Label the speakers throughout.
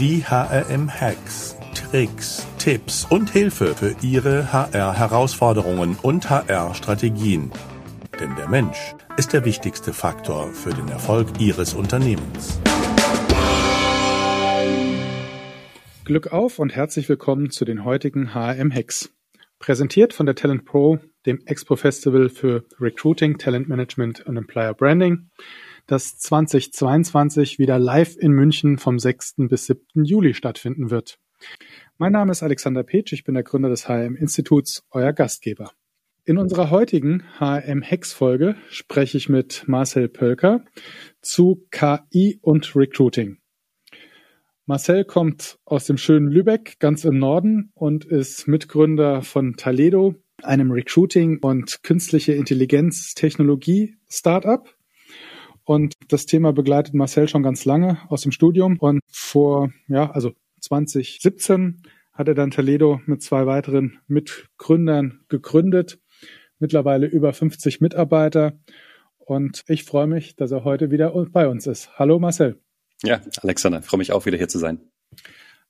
Speaker 1: Die HRM-Hacks, Tricks, Tipps und Hilfe für Ihre HR-Herausforderungen und HR-Strategien. Denn der Mensch ist der wichtigste Faktor für den Erfolg Ihres Unternehmens.
Speaker 2: Glück auf und herzlich willkommen zu den heutigen HRM-Hacks. Präsentiert von der Talent Pro, dem Expo Festival für Recruiting, Talent Management und Employer Branding das 2022 wieder live in München vom 6. bis 7. Juli stattfinden wird. Mein Name ist Alexander Petsch, ich bin der Gründer des HM-Instituts, euer Gastgeber. In unserer heutigen HM-Hex-Folge spreche ich mit Marcel Pölker zu KI und Recruiting. Marcel kommt aus dem schönen Lübeck, ganz im Norden, und ist Mitgründer von Taledo, einem Recruiting- und künstliche Intelligenz-Technologie-Startup. Und das Thema begleitet Marcel schon ganz lange aus dem Studium. Und vor, ja, also 2017 hat er dann Toledo mit zwei weiteren Mitgründern gegründet. Mittlerweile über 50 Mitarbeiter. Und ich freue mich, dass er heute wieder bei uns ist. Hallo Marcel.
Speaker 3: Ja, Alexander, freue mich auch wieder hier zu sein.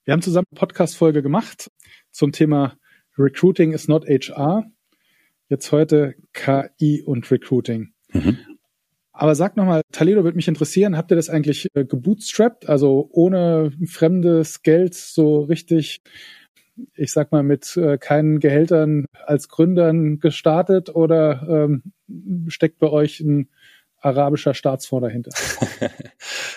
Speaker 2: Wir haben zusammen eine Podcast-Folge gemacht zum Thema Recruiting is not HR. Jetzt heute KI und Recruiting. Mhm. Aber sag nochmal, Taledo würde mich interessieren, habt ihr das eigentlich äh, gebootstrapped, also ohne fremdes Geld so richtig, ich sag mal, mit äh, keinen Gehältern als Gründern gestartet? Oder ähm, steckt bei euch ein arabischer Staatsfonds dahinter?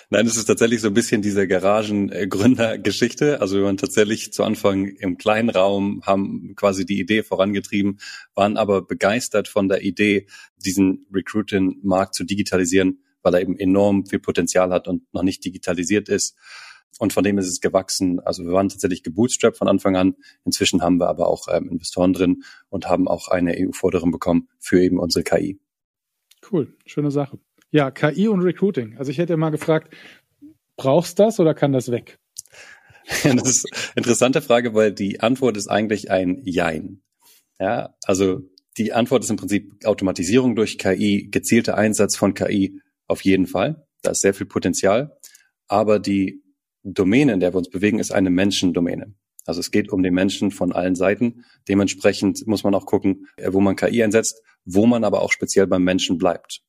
Speaker 3: Nein, es ist tatsächlich so ein bisschen diese Garagengründergeschichte. Also wir waren tatsächlich zu Anfang im kleinen Raum, haben quasi die Idee vorangetrieben, waren aber begeistert von der Idee, diesen Recruiting-Markt zu digitalisieren, weil er eben enorm viel Potenzial hat und noch nicht digitalisiert ist. Und von dem ist es gewachsen. Also wir waren tatsächlich gebootstrapped von Anfang an. Inzwischen haben wir aber auch ähm, Investoren drin und haben auch eine EU-Forderung bekommen für eben unsere KI.
Speaker 2: Cool, schöne Sache. Ja, KI und Recruiting. Also ich hätte mal gefragt, brauchst das oder kann das weg?
Speaker 3: Ja, das ist eine interessante Frage, weil die Antwort ist eigentlich ein Jein. Ja, also die Antwort ist im Prinzip Automatisierung durch KI, gezielter Einsatz von KI auf jeden Fall. Da ist sehr viel Potenzial. Aber die Domäne, in der wir uns bewegen, ist eine Menschendomäne. Also es geht um den Menschen von allen Seiten. Dementsprechend muss man auch gucken, äh, wo man KI einsetzt, wo man aber auch speziell beim Menschen bleibt.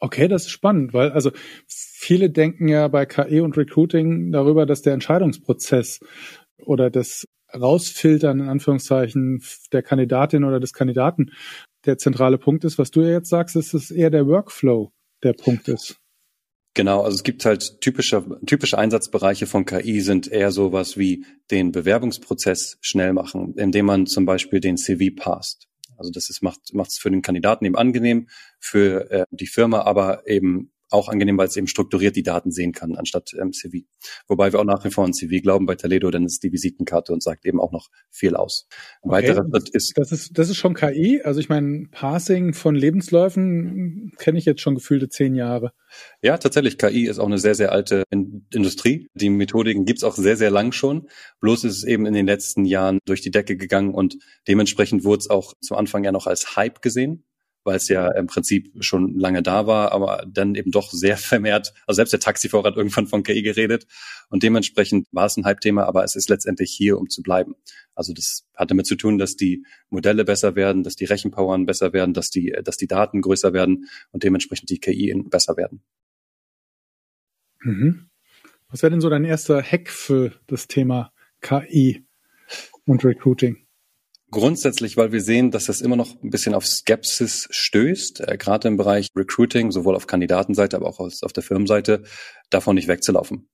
Speaker 2: Okay, das ist spannend, weil also viele denken ja bei KI und Recruiting darüber, dass der Entscheidungsprozess oder das Rausfiltern in Anführungszeichen der Kandidatin oder des Kandidaten der zentrale Punkt ist. Was du ja jetzt sagst, ist es eher der Workflow der Punkt ist.
Speaker 3: Genau, also es gibt halt typische, typische Einsatzbereiche von KI sind eher sowas wie den Bewerbungsprozess schnell machen, indem man zum Beispiel den CV passt. Also das ist, macht es für den Kandidaten eben angenehm, für äh, die Firma aber eben auch angenehm, weil es eben strukturiert die Daten sehen kann, anstatt ähm, CV. Wobei wir auch nach wie vor an CV glauben bei Toledo, denn es ist die Visitenkarte und sagt eben auch noch viel aus.
Speaker 2: Ein okay, weiterer Schritt ist. Das ist, das ist schon KI. Also ich meine, Parsing von Lebensläufen kenne ich jetzt schon gefühlte zehn Jahre.
Speaker 3: Ja, tatsächlich. KI ist auch eine sehr, sehr alte Industrie. Die Methodiken gibt's auch sehr, sehr lang schon. Bloß ist es eben in den letzten Jahren durch die Decke gegangen und dementsprechend wurde es auch zu Anfang ja noch als Hype gesehen weil es ja im Prinzip schon lange da war, aber dann eben doch sehr vermehrt, also selbst der Taxifahrer hat irgendwann von KI geredet und dementsprechend war es ein Hype-Thema, aber es ist letztendlich hier, um zu bleiben. Also das hat damit zu tun, dass die Modelle besser werden, dass die Rechenpowern besser werden, dass die, dass die Daten größer werden und dementsprechend die KI besser werden.
Speaker 2: Mhm. Was wäre denn so dein erster Hack für das Thema KI und Recruiting?
Speaker 3: Grundsätzlich, weil wir sehen, dass das immer noch ein bisschen auf Skepsis stößt, äh, gerade im Bereich Recruiting, sowohl auf Kandidatenseite, aber auch auf der Firmenseite, davon nicht wegzulaufen.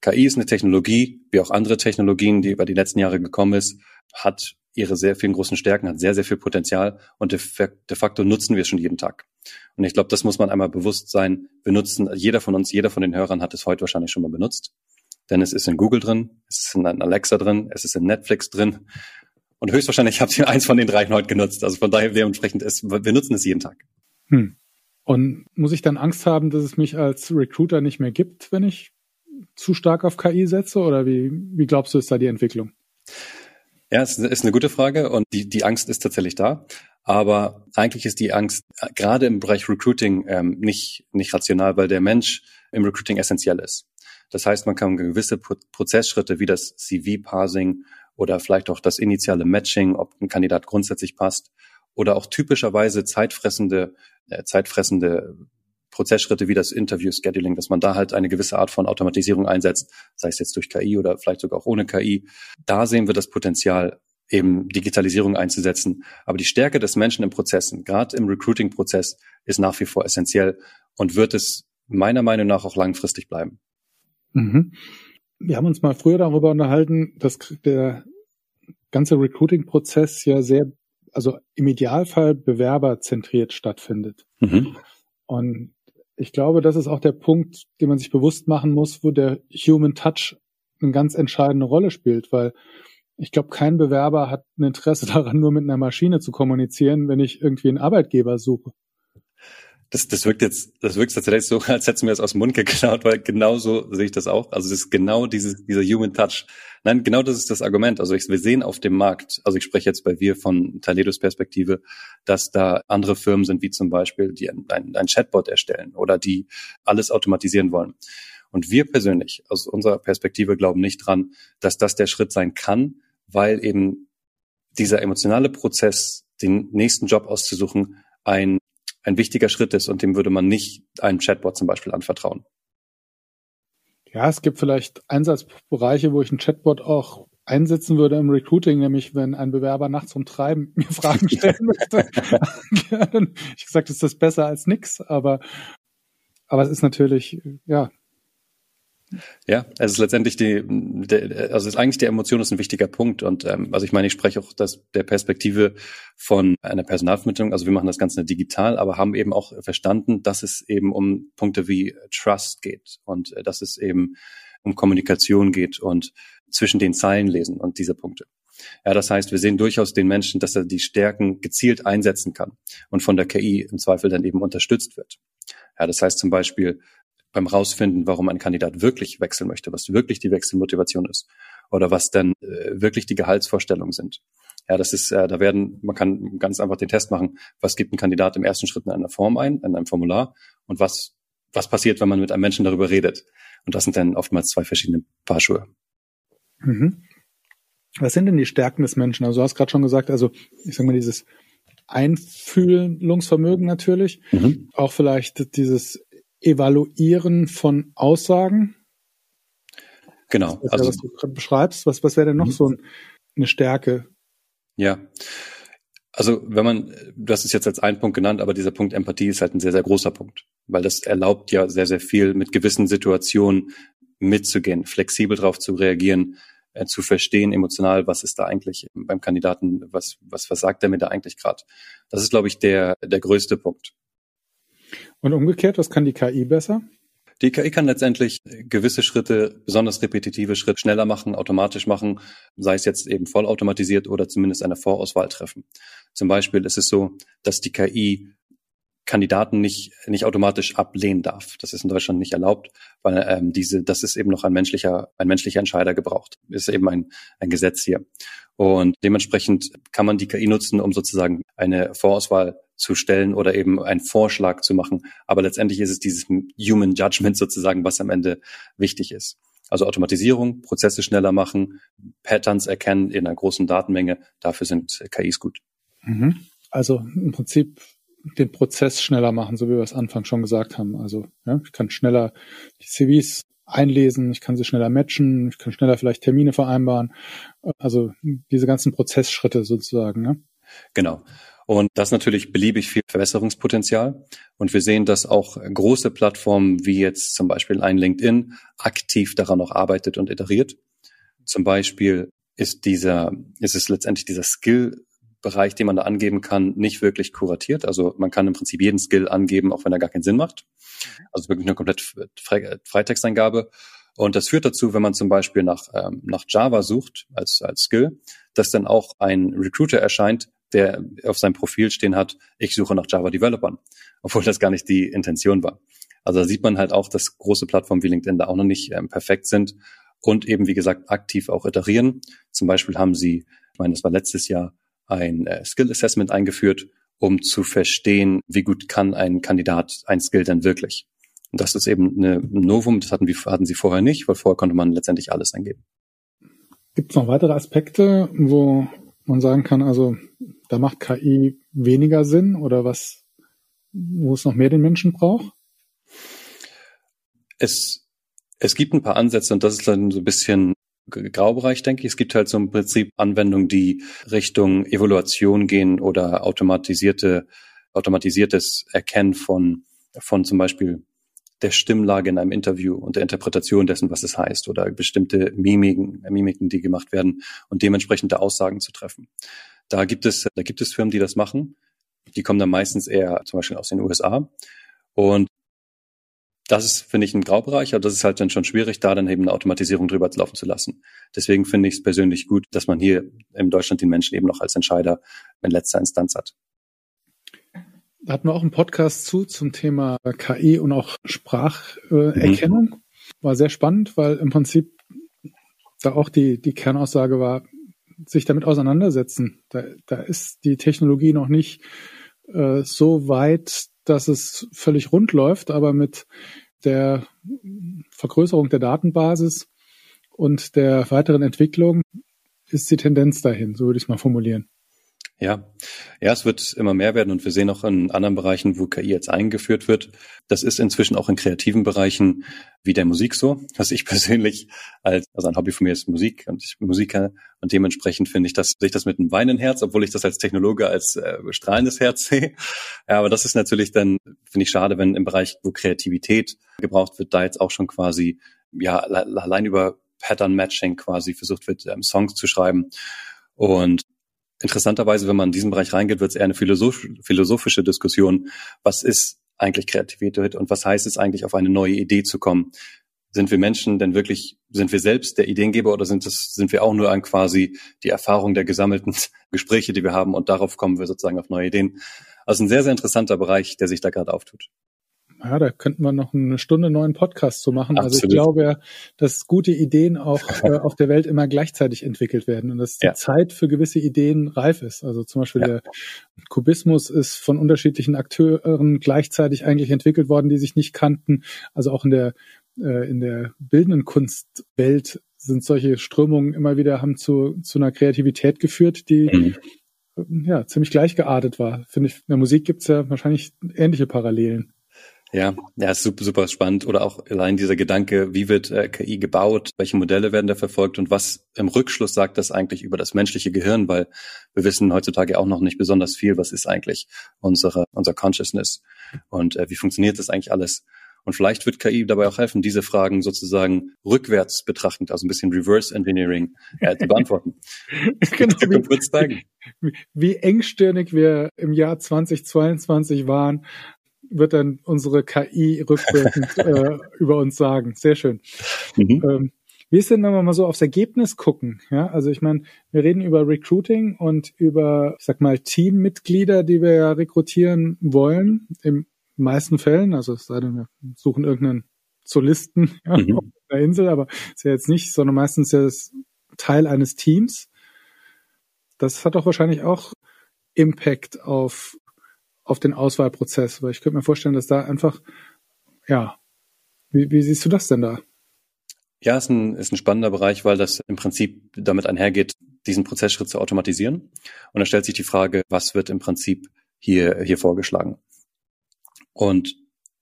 Speaker 3: KI ist eine Technologie, wie auch andere Technologien, die über die letzten Jahre gekommen ist, hat ihre sehr vielen großen Stärken, hat sehr, sehr viel Potenzial und de, de facto nutzen wir es schon jeden Tag. Und ich glaube, das muss man einmal bewusst sein. Wir nutzen, jeder von uns, jeder von den Hörern hat es heute wahrscheinlich schon mal benutzt. Denn es ist in Google drin, es ist in Alexa drin, es ist in Netflix drin. Und höchstwahrscheinlich habt ihr eins von den dreien heute genutzt. Also von daher dementsprechend ist, wir nutzen es jeden Tag. Hm.
Speaker 2: Und muss ich dann Angst haben, dass es mich als Recruiter nicht mehr gibt, wenn ich zu stark auf KI setze? Oder wie, wie glaubst du, ist da die Entwicklung?
Speaker 3: Ja, es ist eine gute Frage und die, die Angst ist tatsächlich da. Aber eigentlich ist die Angst gerade im Bereich Recruiting ähm, nicht, nicht rational, weil der Mensch im Recruiting essentiell ist. Das heißt, man kann gewisse Prozessschritte wie das CV-Parsing oder vielleicht auch das initiale Matching, ob ein Kandidat grundsätzlich passt, oder auch typischerweise zeitfressende, äh, zeitfressende Prozessschritte wie das Interview-Scheduling, dass man da halt eine gewisse Art von Automatisierung einsetzt, sei es jetzt durch KI oder vielleicht sogar auch ohne KI. Da sehen wir das Potenzial, eben Digitalisierung einzusetzen. Aber die Stärke des Menschen im Prozessen, gerade im Recruiting-Prozess, ist nach wie vor essentiell und wird es meiner Meinung nach auch langfristig bleiben.
Speaker 2: Mhm. Wir haben uns mal früher darüber unterhalten, dass der ganze Recruiting-Prozess ja sehr, also im Idealfall bewerberzentriert stattfindet. Mhm. Und ich glaube, das ist auch der Punkt, den man sich bewusst machen muss, wo der Human Touch eine ganz entscheidende Rolle spielt, weil ich glaube, kein Bewerber hat ein Interesse daran, nur mit einer Maschine zu kommunizieren, wenn ich irgendwie einen Arbeitgeber suche.
Speaker 3: Das, das wirkt jetzt, das wirkt tatsächlich so, als hättest du mir das aus dem Mund geklaut, weil genau so sehe ich das auch. Also das ist genau dieses, dieser Human Touch. Nein, genau das ist das Argument. Also ich, wir sehen auf dem Markt, also ich spreche jetzt bei wir von Taledos Perspektive, dass da andere Firmen sind, wie zum Beispiel, die ein, ein Chatbot erstellen oder die alles automatisieren wollen. Und wir persönlich, aus unserer Perspektive, glauben nicht dran, dass das der Schritt sein kann, weil eben dieser emotionale Prozess, den nächsten Job auszusuchen, ein, ein wichtiger Schritt ist und dem würde man nicht einem Chatbot zum Beispiel anvertrauen.
Speaker 2: Ja, es gibt vielleicht Einsatzbereiche, wo ich einen Chatbot auch einsetzen würde im Recruiting, nämlich wenn ein Bewerber nachts um Treiben mir Fragen stellen möchte. ich gesagt, ist das besser als nix, aber, aber es ist natürlich, ja,
Speaker 3: ja, es ist letztendlich die, der, also ist eigentlich die Emotion ist ein wichtiger Punkt und ähm, also ich meine, ich spreche auch das der Perspektive von einer Personalvermittlung. Also wir machen das Ganze digital, aber haben eben auch verstanden, dass es eben um Punkte wie Trust geht und äh, dass es eben um Kommunikation geht und zwischen den Zeilen lesen und diese Punkte. Ja, das heißt, wir sehen durchaus den Menschen, dass er die Stärken gezielt einsetzen kann und von der KI im Zweifel dann eben unterstützt wird. Ja, das heißt zum Beispiel, beim Rausfinden, warum ein Kandidat wirklich wechseln möchte, was wirklich die Wechselmotivation ist oder was dann äh, wirklich die Gehaltsvorstellungen sind. Ja, das ist, äh, da werden, man kann ganz einfach den Test machen, was gibt ein Kandidat im ersten Schritt in einer Form ein, in einem Formular und was, was passiert, wenn man mit einem Menschen darüber redet. Und das sind dann oftmals zwei verschiedene Paar Schuhe.
Speaker 2: Mhm. Was sind denn die Stärken des Menschen? Also du hast gerade schon gesagt, also ich sage mal dieses Einfühlungsvermögen natürlich, mhm. auch vielleicht dieses Evaluieren von Aussagen.
Speaker 3: Genau.
Speaker 2: Das also, was du gerade beschreibst, was, was wäre denn noch mhm. so ein, eine Stärke?
Speaker 3: Ja. Also wenn man, du hast es jetzt als einen Punkt genannt, aber dieser Punkt Empathie ist halt ein sehr, sehr großer Punkt, weil das erlaubt ja sehr, sehr viel mit gewissen Situationen mitzugehen, flexibel darauf zu reagieren, äh, zu verstehen emotional, was ist da eigentlich beim Kandidaten, was, was, was sagt er mir da eigentlich gerade. Das ist, glaube ich, der, der größte Punkt.
Speaker 2: Und umgekehrt, was kann die KI besser?
Speaker 3: Die KI kann letztendlich gewisse Schritte, besonders repetitive Schritte, schneller machen, automatisch machen, sei es jetzt eben vollautomatisiert oder zumindest eine Vorauswahl treffen. Zum Beispiel ist es so, dass die KI Kandidaten nicht, nicht automatisch ablehnen darf. Das ist in Deutschland nicht erlaubt, weil ähm, diese, das ist eben noch ein menschlicher, ein menschlicher Entscheider gebraucht. Ist eben ein, ein Gesetz hier. Und dementsprechend kann man die KI nutzen, um sozusagen eine Vorauswahl zu stellen oder eben einen Vorschlag zu machen. Aber letztendlich ist es dieses Human Judgment sozusagen, was am Ende wichtig ist. Also Automatisierung, Prozesse schneller machen, Patterns erkennen in einer großen Datenmenge. Dafür sind KIs gut.
Speaker 2: Mhm. Also im Prinzip den Prozess schneller machen, so wie wir es Anfang schon gesagt haben. Also ja, ich kann schneller die CVs einlesen, ich kann sie schneller matchen, ich kann schneller vielleicht Termine vereinbaren. Also diese ganzen Prozessschritte sozusagen. Ne?
Speaker 3: Genau. Und das natürlich beliebig viel Verbesserungspotenzial. Und wir sehen, dass auch große Plattformen wie jetzt zum Beispiel ein LinkedIn aktiv daran noch arbeitet und iteriert. Zum Beispiel ist dieser, ist es letztendlich dieser Skill Bereich, den man da angeben kann, nicht wirklich kuratiert. Also man kann im Prinzip jeden Skill angeben, auch wenn er gar keinen Sinn macht. Also wirklich eine komplett Freitexteingabe. Und das führt dazu, wenn man zum Beispiel nach, ähm, nach Java sucht als, als Skill, dass dann auch ein Recruiter erscheint, der auf seinem Profil stehen hat, ich suche nach Java Developern, obwohl das gar nicht die Intention war. Also da sieht man halt auch, dass große Plattformen wie LinkedIn da auch noch nicht ähm, perfekt sind und eben, wie gesagt, aktiv auch iterieren. Zum Beispiel haben sie, ich meine, das war letztes Jahr, ein äh, Skill Assessment eingeführt, um zu verstehen, wie gut kann ein Kandidat ein Skill denn wirklich. Und das ist eben eine Novum, das hatten, wir, hatten sie vorher nicht, weil vorher konnte man letztendlich alles eingeben.
Speaker 2: Gibt es noch weitere Aspekte, wo man sagen kann, also da macht KI weniger Sinn oder was, wo es noch mehr den Menschen braucht?
Speaker 3: Es, es gibt ein paar Ansätze und das ist dann so ein bisschen Graubereich, denke ich. Es gibt halt so im Prinzip Anwendungen, die Richtung Evaluation gehen oder automatisierte, automatisiertes Erkennen von, von zum Beispiel der Stimmlage in einem Interview und der Interpretation dessen, was es heißt oder bestimmte Mimiken, Mimiken, die gemacht werden und dementsprechende Aussagen zu treffen. Da gibt es, da gibt es Firmen, die das machen. Die kommen dann meistens eher zum Beispiel aus den USA. Und das ist, finde ich, ein Graubereich, aber das ist halt dann schon schwierig, da dann eben eine Automatisierung drüber laufen zu lassen. Deswegen finde ich es persönlich gut, dass man hier in Deutschland den Menschen eben noch als Entscheider in letzter Instanz hat.
Speaker 2: Da hatten wir auch einen Podcast zu zum Thema KI und auch Spracherkennung. Mhm. War sehr spannend, weil im Prinzip da auch die, die Kernaussage war, sich damit auseinandersetzen. Da, da ist die Technologie noch nicht äh, so weit, dass es völlig rund läuft, aber mit der Vergrößerung der Datenbasis und der weiteren Entwicklung ist die Tendenz dahin, so würde ich es mal formulieren.
Speaker 3: Ja, ja, es wird immer mehr werden und wir sehen auch in anderen Bereichen, wo KI jetzt eingeführt wird. Das ist inzwischen auch in kreativen Bereichen wie der Musik so. Was ich persönlich als, also ein Hobby von mir ist Musik und ich bin Musiker und dementsprechend finde ich das, sehe ich das mit einem weinenden Herz, obwohl ich das als Technologe als äh, strahlendes Herz sehe. Ja, aber das ist natürlich dann, finde ich schade, wenn im Bereich, wo Kreativität gebraucht wird, da jetzt auch schon quasi, ja, allein über Pattern Matching quasi versucht wird, ähm, Songs zu schreiben. Und interessanterweise, wenn man in diesen Bereich reingeht, wird es eher eine philosoph philosophische Diskussion. Was ist eigentlich Kreativität und was heißt es eigentlich, auf eine neue Idee zu kommen? Sind wir Menschen denn wirklich, sind wir selbst der Ideengeber oder sind es, sind wir auch nur an quasi die Erfahrung der gesammelten Gespräche, die wir haben und darauf kommen wir sozusagen auf neue Ideen? Also ein sehr, sehr interessanter Bereich, der sich da gerade auftut
Speaker 2: ja, da könnten wir noch eine Stunde neuen Podcast zu machen. Absolut. Also ich glaube ja, dass gute Ideen auch äh, auf der Welt immer gleichzeitig entwickelt werden und dass die ja. Zeit für gewisse Ideen reif ist. Also zum Beispiel ja. der Kubismus ist von unterschiedlichen Akteuren gleichzeitig eigentlich entwickelt worden, die sich nicht kannten. Also auch in der äh, in der bildenden Kunstwelt sind solche Strömungen immer wieder haben zu zu einer Kreativität geführt, die mhm. ja ziemlich gleichgeartet war. Finde ich. In der Musik gibt's ja wahrscheinlich ähnliche Parallelen.
Speaker 3: Ja, ja, ist super, super spannend. Oder auch allein dieser Gedanke, wie wird äh, KI gebaut, welche Modelle werden da verfolgt und was im Rückschluss sagt das eigentlich über das menschliche Gehirn, weil wir wissen heutzutage auch noch nicht besonders viel, was ist eigentlich unsere, unser Consciousness und äh, wie funktioniert das eigentlich alles. Und vielleicht wird KI dabei auch helfen, diese Fragen sozusagen rückwärts betrachtend, also ein bisschen Reverse Engineering, äh, zu beantworten.
Speaker 2: genau, wie, wie engstirnig wir im Jahr 2022 waren, wird dann unsere KI rückwirkend äh, über uns sagen. Sehr schön. Mhm. Ähm, wie ist denn, wenn wir mal so aufs Ergebnis gucken? Ja, also ich meine, wir reden über Recruiting und über, ich sag mal, Teammitglieder, die wir ja rekrutieren wollen. Im meisten Fällen, also es sei denn, wir suchen irgendeinen Solisten ja, mhm. auf der Insel, aber ist ja jetzt nicht, sondern meistens ja das Teil eines Teams. Das hat doch wahrscheinlich auch Impact auf auf den Auswahlprozess? Weil ich könnte mir vorstellen, dass da einfach, ja, wie, wie siehst du das denn da?
Speaker 3: Ja, ist ein, ist ein spannender Bereich, weil das im Prinzip damit einhergeht, diesen Prozessschritt zu automatisieren. Und da stellt sich die Frage, was wird im Prinzip hier, hier vorgeschlagen? Und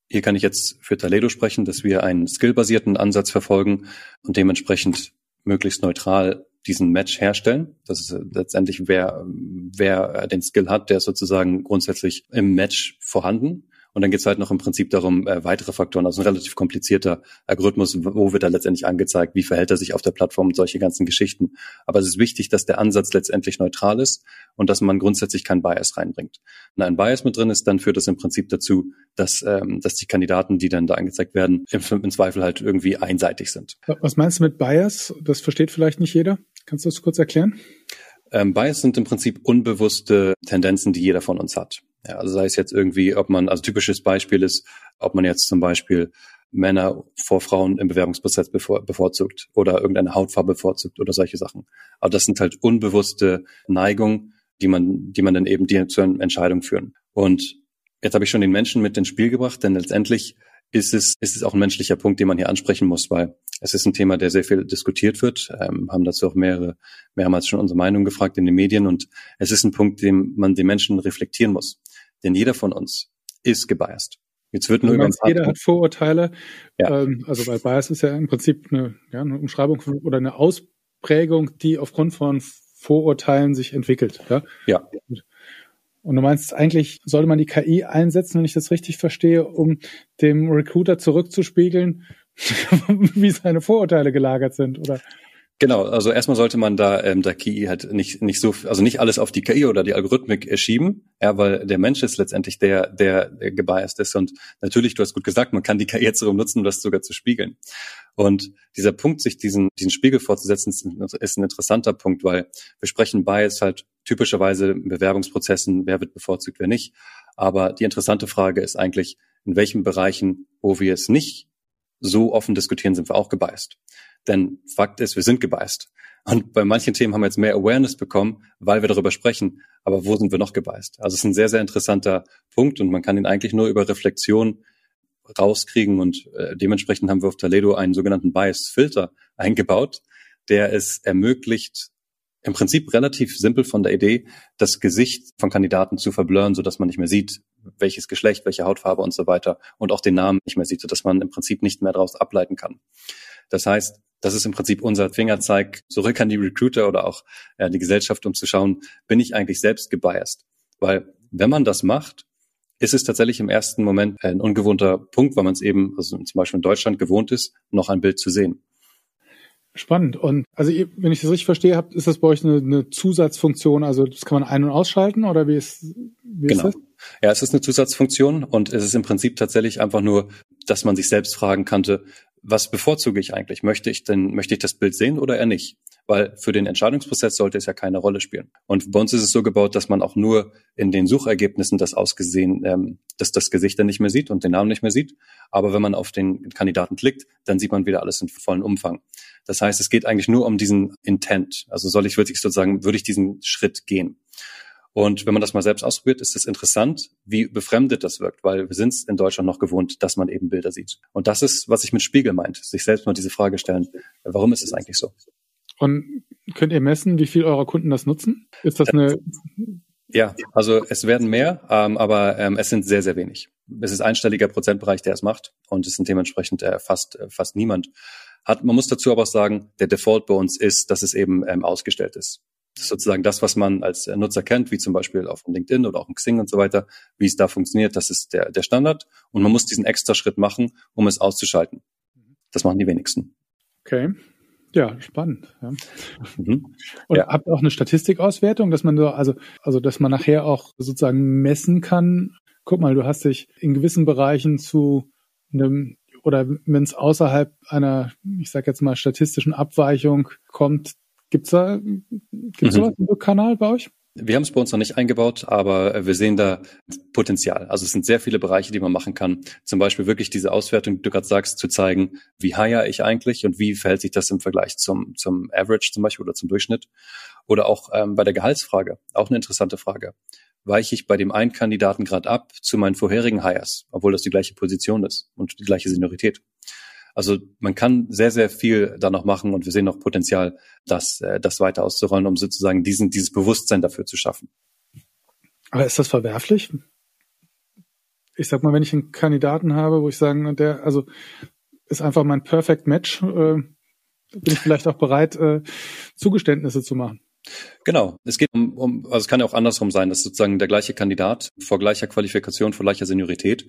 Speaker 3: hier kann ich jetzt für Taledo sprechen, dass wir einen skillbasierten Ansatz verfolgen und dementsprechend möglichst neutral diesen Match herstellen. Das ist letztendlich, wer, wer den Skill hat, der ist sozusagen grundsätzlich im Match vorhanden. Und dann geht's halt noch im Prinzip darum, äh, weitere Faktoren, also ein relativ komplizierter Algorithmus, wo wird er letztendlich angezeigt, wie verhält er sich auf der Plattform und solche ganzen Geschichten. Aber es ist wichtig, dass der Ansatz letztendlich neutral ist und dass man grundsätzlich keinen Bias reinbringt. Wenn ein Bias mit drin ist, dann führt das im Prinzip dazu, dass, ähm, dass die Kandidaten, die dann da angezeigt werden, im, im Zweifel halt irgendwie einseitig sind.
Speaker 2: Was meinst du mit Bias? Das versteht vielleicht nicht jeder. Kannst du das kurz erklären?
Speaker 3: Ähm, Bias sind im Prinzip unbewusste Tendenzen, die jeder von uns hat. Ja, also sei es jetzt irgendwie, ob man, also typisches Beispiel ist, ob man jetzt zum Beispiel Männer vor Frauen im Bewerbungsprozess bevor, bevorzugt oder irgendeine Hautfarbe bevorzugt oder solche Sachen. Aber das sind halt unbewusste Neigungen, die man, die man dann eben die zu einer Entscheidung führen. Und jetzt habe ich schon den Menschen mit ins Spiel gebracht, denn letztendlich ist es, ist es auch ein menschlicher Punkt, den man hier ansprechen muss, weil es ist ein Thema, der sehr viel diskutiert wird, ähm, haben dazu auch mehrere, mehrmals schon unsere Meinung gefragt in den Medien und es ist ein Punkt, den man den Menschen reflektieren muss. Denn jeder von uns ist gebiased.
Speaker 2: Jetzt wird nur meinst, jeder hat Vorurteile. Ja. Ähm, also bei Bias ist ja im Prinzip eine, ja, eine Umschreibung von, oder eine Ausprägung, die aufgrund von Vorurteilen sich entwickelt. Ja.
Speaker 3: ja.
Speaker 2: Und du meinst eigentlich, sollte man die KI einsetzen, wenn ich das richtig verstehe, um dem Recruiter zurückzuspiegeln, wie seine Vorurteile gelagert sind, oder?
Speaker 3: Genau, also erstmal sollte man da ähm, der KI halt nicht nicht so, also nicht alles auf die KI oder die Algorithmik äh, schieben, ja, weil der Mensch ist letztendlich der, der, der gebiased ist und natürlich, du hast gut gesagt, man kann die KI jetzt darum nutzen, um das sogar zu spiegeln. Und dieser Punkt, sich diesen diesen Spiegel vorzusetzen, ist, ist ein interessanter Punkt, weil wir sprechen Bias halt typischerweise in Bewerbungsprozessen, wer wird bevorzugt, wer nicht. Aber die interessante Frage ist eigentlich, in welchen Bereichen, wo wir es nicht so offen diskutieren, sind wir auch gebiased. Denn Fakt ist, wir sind gebiased. Und bei manchen Themen haben wir jetzt mehr Awareness bekommen, weil wir darüber sprechen. Aber wo sind wir noch gebiased? Also es ist ein sehr, sehr interessanter Punkt und man kann ihn eigentlich nur über Reflexion rauskriegen und äh, dementsprechend haben wir auf Toledo einen sogenannten Bias-Filter eingebaut, der es ermöglicht, im Prinzip relativ simpel von der Idee, das Gesicht von Kandidaten zu verblurren, so dass man nicht mehr sieht, welches Geschlecht, welche Hautfarbe und so weiter und auch den Namen nicht mehr sieht, so dass man im Prinzip nicht mehr daraus ableiten kann. Das heißt, das ist im Prinzip unser Fingerzeig zurück an die Recruiter oder auch äh, die Gesellschaft, um zu schauen, bin ich eigentlich selbst gebiased? Weil wenn man das macht, ist es tatsächlich im ersten Moment ein ungewohnter Punkt, weil man es eben, also zum Beispiel in Deutschland gewohnt ist, noch ein Bild zu sehen.
Speaker 2: Spannend. Und also wenn ich das richtig verstehe, habt, ist das bei euch eine, eine Zusatzfunktion? Also das kann man ein- und ausschalten oder wie ist, wie
Speaker 3: genau.
Speaker 2: ist das?
Speaker 3: Ja, es ist eine Zusatzfunktion und es ist im Prinzip tatsächlich einfach nur, dass man sich selbst fragen könnte, was bevorzuge ich eigentlich? Möchte ich denn, möchte ich das Bild sehen oder eher nicht? Weil für den Entscheidungsprozess sollte es ja keine Rolle spielen. Und bei uns ist es so gebaut, dass man auch nur in den Suchergebnissen das ausgesehen, ähm, dass das Gesicht dann nicht mehr sieht und den Namen nicht mehr sieht. Aber wenn man auf den Kandidaten klickt, dann sieht man wieder alles in vollen Umfang. Das heißt, es geht eigentlich nur um diesen Intent. Also soll ich wirklich sozusagen, würde ich diesen Schritt gehen? Und wenn man das mal selbst ausprobiert, ist es interessant, wie befremdet das wirkt, weil wir sind es in Deutschland noch gewohnt, dass man eben Bilder sieht. Und das ist, was ich mit Spiegel meint, sich selbst mal diese Frage stellen, warum ist es eigentlich so?
Speaker 2: Und könnt ihr messen, wie viel eurer Kunden das nutzen? Ist das eine
Speaker 3: ja, also es werden mehr, ähm, aber ähm, es sind sehr, sehr wenig. Es ist einstelliger Prozentbereich, der es macht und es sind dementsprechend äh, fast, äh, fast niemand. Hat, man muss dazu aber auch sagen, der Default bei uns ist, dass es eben ähm, ausgestellt ist. Sozusagen das, was man als äh, Nutzer kennt, wie zum Beispiel auf LinkedIn oder auch im Xing und so weiter, wie es da funktioniert. Das ist der, der Standard. Und man muss diesen extra Schritt machen, um es auszuschalten. Das machen die wenigsten.
Speaker 2: Okay. Ja, spannend. Ja. Mhm. Und ja. habt ihr auch eine Statistikauswertung, dass man so, also, also, dass man nachher auch sozusagen messen kann. Guck mal, du hast dich in gewissen Bereichen zu einem oder wenn es außerhalb einer, ich sag jetzt mal, statistischen Abweichung kommt, Gibt's da, gibt's mhm. sowas im Kanal bei euch?
Speaker 3: Wir haben es bei uns noch nicht eingebaut, aber wir sehen da Potenzial. Also es sind sehr viele Bereiche, die man machen kann. Zum Beispiel wirklich diese Auswertung, die du gerade sagst, zu zeigen, wie hire ich eigentlich und wie verhält sich das im Vergleich zum, zum Average zum Beispiel oder zum Durchschnitt. Oder auch ähm, bei der Gehaltsfrage, auch eine interessante Frage. Weiche ich bei dem einen Kandidaten gerade ab zu meinen vorherigen Hires, obwohl das die gleiche Position ist und die gleiche Seniorität? Also man kann sehr, sehr viel da noch machen und wir sehen noch Potenzial, das, äh, das weiter auszurollen, um sozusagen diesen, dieses Bewusstsein dafür zu schaffen.
Speaker 2: Aber ist das verwerflich? Ich sag mal, wenn ich einen Kandidaten habe, wo ich sagen, der, also ist einfach mein Perfect Match, äh, bin ich vielleicht auch bereit, äh, Zugeständnisse zu machen.
Speaker 3: Genau. Es geht um, um, also es kann ja auch andersrum sein, dass sozusagen der gleiche Kandidat vor gleicher Qualifikation, vor gleicher Seniorität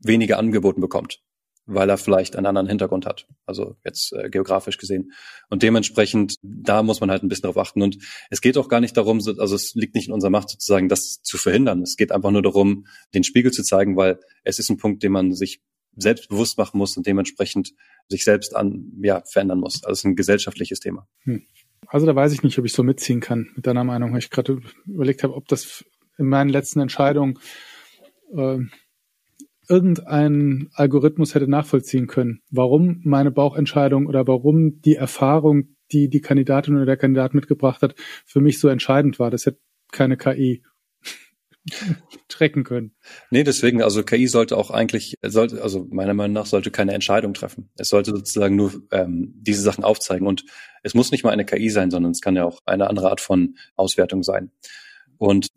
Speaker 3: weniger angeboten bekommt weil er vielleicht einen anderen Hintergrund hat, also jetzt äh, geografisch gesehen. Und dementsprechend, da muss man halt ein bisschen drauf achten. Und es geht auch gar nicht darum, also es liegt nicht in unserer Macht sozusagen, das zu verhindern. Es geht einfach nur darum, den Spiegel zu zeigen, weil es ist ein Punkt, den man sich selbst bewusst machen muss und dementsprechend sich selbst an, ja, verändern muss. Also es ist ein gesellschaftliches Thema. Hm.
Speaker 2: Also da weiß ich nicht, ob ich so mitziehen kann mit deiner Meinung, weil ich gerade überlegt habe, ob das in meinen letzten Entscheidungen äh, irgendein Algorithmus hätte nachvollziehen können, warum meine Bauchentscheidung oder warum die Erfahrung, die die Kandidatin oder der Kandidat mitgebracht hat, für mich so entscheidend war. Das hätte keine KI tracken können.
Speaker 3: Nee, deswegen, also KI sollte auch eigentlich, sollte, also meiner Meinung nach sollte keine Entscheidung treffen. Es sollte sozusagen nur ähm, diese Sachen aufzeigen. Und es muss nicht mal eine KI sein, sondern es kann ja auch eine andere Art von Auswertung sein. Und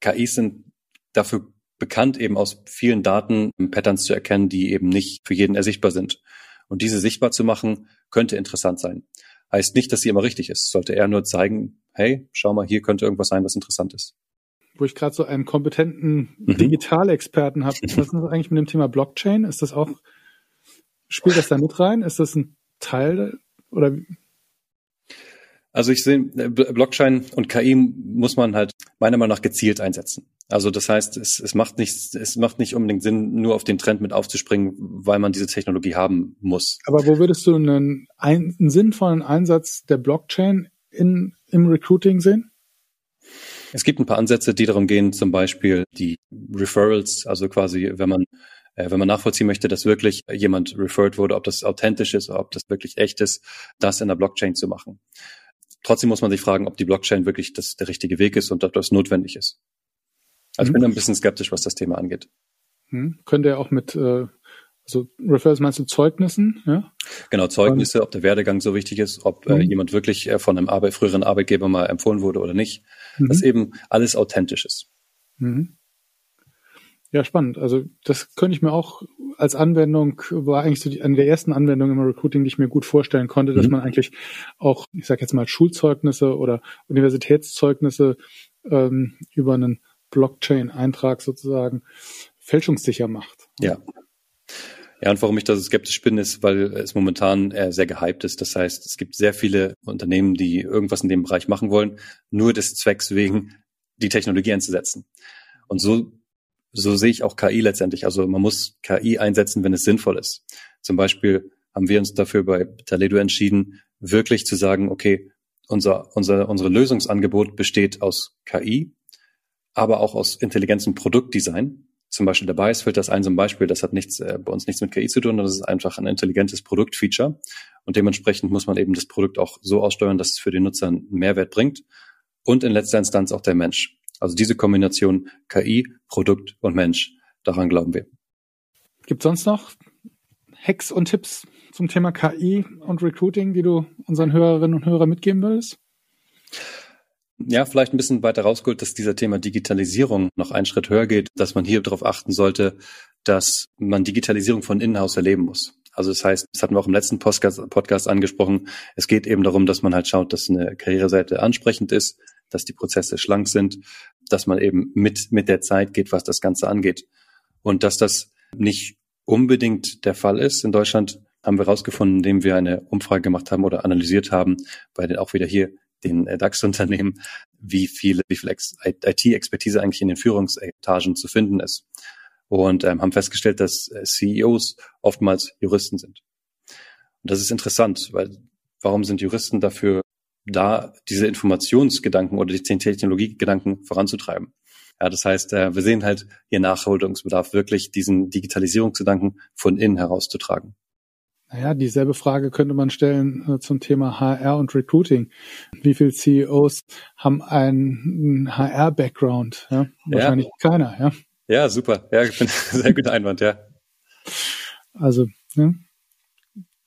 Speaker 3: KIs sind dafür bekannt, eben aus vielen Daten Patterns zu erkennen, die eben nicht für jeden ersichtbar sind. Und diese sichtbar zu machen, könnte interessant sein. Heißt nicht, dass sie immer richtig ist. Sollte eher nur zeigen, hey, schau mal, hier könnte irgendwas sein, was interessant ist.
Speaker 2: Wo ich gerade so einen kompetenten mhm. Digitalexperten habe. Was ist das eigentlich mit dem Thema Blockchain? Ist das auch, spielt das da mit rein? Ist das ein Teil oder
Speaker 3: also ich sehe, äh, Blockchain und KI muss man halt meiner Meinung nach gezielt einsetzen. Also das heißt, es, es macht nicht, es macht nicht unbedingt Sinn, nur auf den Trend mit aufzuspringen, weil man diese Technologie haben muss.
Speaker 2: Aber wo würdest du einen, einen sinnvollen Einsatz der Blockchain in, im Recruiting sehen?
Speaker 3: Es gibt ein paar Ansätze, die darum gehen, zum Beispiel die Referrals, also quasi, wenn man äh, wenn man nachvollziehen möchte, dass wirklich jemand referred wurde, ob das authentisch ist, ob das wirklich echt ist, das in der Blockchain zu machen. Trotzdem muss man sich fragen, ob die Blockchain wirklich das, der richtige Weg ist und ob das notwendig ist. Also mhm. ich bin da ein bisschen skeptisch, was das Thema angeht.
Speaker 2: Mhm. Könnte er auch mit, äh, also Referrals meinst du Zeugnissen, ja?
Speaker 3: Genau, Zeugnisse, ob der Werdegang so wichtig ist, ob äh, mhm. jemand wirklich äh, von einem Arbeit, früheren Arbeitgeber mal empfohlen wurde oder nicht. Mhm. Dass eben alles authentisch ist. Mhm.
Speaker 2: Ja, spannend. Also das könnte ich mir auch als Anwendung, war eigentlich so die, eine der ersten Anwendungen im Recruiting, die ich mir gut vorstellen konnte, mhm. dass man eigentlich auch, ich sage jetzt mal, Schulzeugnisse oder Universitätszeugnisse ähm, über einen Blockchain-Eintrag sozusagen fälschungssicher macht.
Speaker 3: Ja. Ja, und warum ich da so skeptisch bin, ist, weil es momentan äh, sehr gehypt ist. Das heißt, es gibt sehr viele Unternehmen, die irgendwas in dem Bereich machen wollen, nur des Zwecks wegen die Technologie einzusetzen. Und so so sehe ich auch KI letztendlich. Also man muss KI einsetzen, wenn es sinnvoll ist. Zum Beispiel haben wir uns dafür bei Taledo entschieden, wirklich zu sagen, okay, unser, unser, unsere Lösungsangebot besteht aus KI, aber auch aus intelligentem Produktdesign. Zum Beispiel Biasfilter ist ein so ein Beispiel, das hat nichts, äh, bei uns nichts mit KI zu tun, das ist einfach ein intelligentes Produktfeature. Und dementsprechend muss man eben das Produkt auch so aussteuern, dass es für den Nutzer einen Mehrwert bringt. Und in letzter Instanz auch der Mensch. Also diese Kombination KI, Produkt und Mensch, daran glauben wir.
Speaker 2: Gibt sonst noch Hacks und Tipps zum Thema KI und Recruiting, die du unseren Hörerinnen und Hörern mitgeben würdest?
Speaker 3: Ja, vielleicht ein bisschen weiter rausgeholt, dass dieser Thema Digitalisierung noch einen Schritt höher geht, dass man hier darauf achten sollte, dass man Digitalisierung von Inhouse erleben muss. Also das heißt, das hatten wir auch im letzten Podcast, Podcast angesprochen. Es geht eben darum, dass man halt schaut, dass eine Karriereseite ansprechend ist, dass die Prozesse schlank sind, dass man eben mit, mit der Zeit geht, was das Ganze angeht. Und dass das nicht unbedingt der Fall ist. In Deutschland haben wir herausgefunden, indem wir eine Umfrage gemacht haben oder analysiert haben, bei den auch wieder hier den äh, DAX-Unternehmen, wie viele, wie viel IT-Expertise eigentlich in den Führungsetagen zu finden ist. Und ähm, haben festgestellt, dass äh, CEOs oftmals Juristen sind. Und das ist interessant, weil warum sind Juristen dafür da diese Informationsgedanken oder die Technologiegedanken voranzutreiben. Ja, das heißt, äh, wir sehen halt hier Nachholungsbedarf, wirklich diesen Digitalisierungsgedanken von innen herauszutragen.
Speaker 2: Naja, dieselbe Frage könnte man stellen äh, zum Thema HR und Recruiting. Wie viele CEOs haben einen HR-Background? Ja? Wahrscheinlich ja. keiner, ja.
Speaker 3: Ja, super. Ja, sehr guter Einwand, ja.
Speaker 2: Also, ja,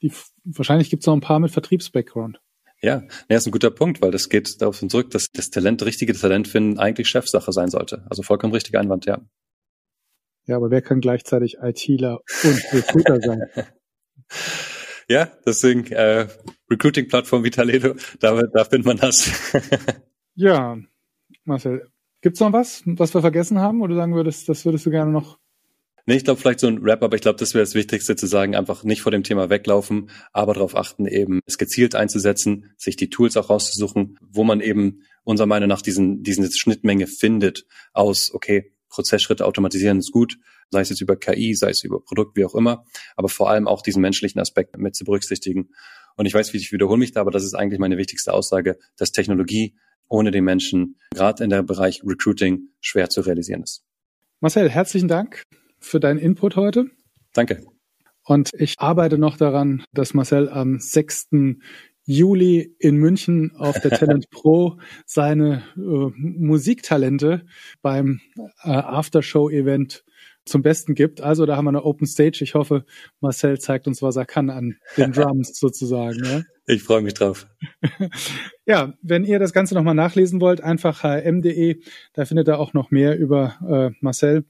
Speaker 2: die, wahrscheinlich gibt es noch ein paar mit Vertriebs-Background.
Speaker 3: Ja, das ist ein guter Punkt, weil das geht darauf zurück, dass das Talent, richtige Talent finden, eigentlich Chefsache sein sollte. Also vollkommen richtiger Einwand, ja.
Speaker 2: Ja, aber wer kann gleichzeitig ITler und Recruiter sein?
Speaker 3: ja, deswegen äh, Recruiting-Plattform wie Taledo, da, da findet man das.
Speaker 2: ja, Marcel, gibt's noch was, was wir vergessen haben, oder sagen würdest, das würdest du gerne noch
Speaker 3: Nee, ich glaube vielleicht so ein Rap, aber ich glaube, das wäre das Wichtigste zu sagen, einfach nicht vor dem Thema weglaufen, aber darauf achten, eben es gezielt einzusetzen, sich die Tools auch rauszusuchen, wo man eben unserer Meinung nach diesen, diesen Schnittmenge findet aus, okay, Prozessschritte automatisieren ist gut, sei es jetzt über KI, sei es über Produkt, wie auch immer, aber vor allem auch diesen menschlichen Aspekt mit zu berücksichtigen. Und ich weiß, wie ich wiederhole mich da, aber das ist eigentlich meine wichtigste Aussage, dass Technologie ohne den Menschen, gerade in der Bereich Recruiting, schwer zu realisieren ist.
Speaker 2: Marcel, herzlichen Dank für deinen Input heute.
Speaker 3: Danke.
Speaker 2: Und ich arbeite noch daran, dass Marcel am 6. Juli in München auf der Talent Pro seine äh, Musiktalente beim äh, Aftershow-Event zum Besten gibt. Also da haben wir eine Open Stage. Ich hoffe, Marcel zeigt uns, was er kann an den Drums sozusagen. Ja?
Speaker 3: Ich freue mich drauf.
Speaker 2: ja, wenn ihr das Ganze nochmal nachlesen wollt, einfach hm.de. Da findet ihr auch noch mehr über äh, Marcel.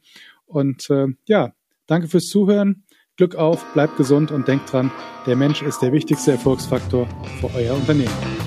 Speaker 2: Und äh, ja, danke fürs Zuhören. Glück auf, bleibt gesund und denkt dran, der Mensch ist der wichtigste Erfolgsfaktor für euer Unternehmen.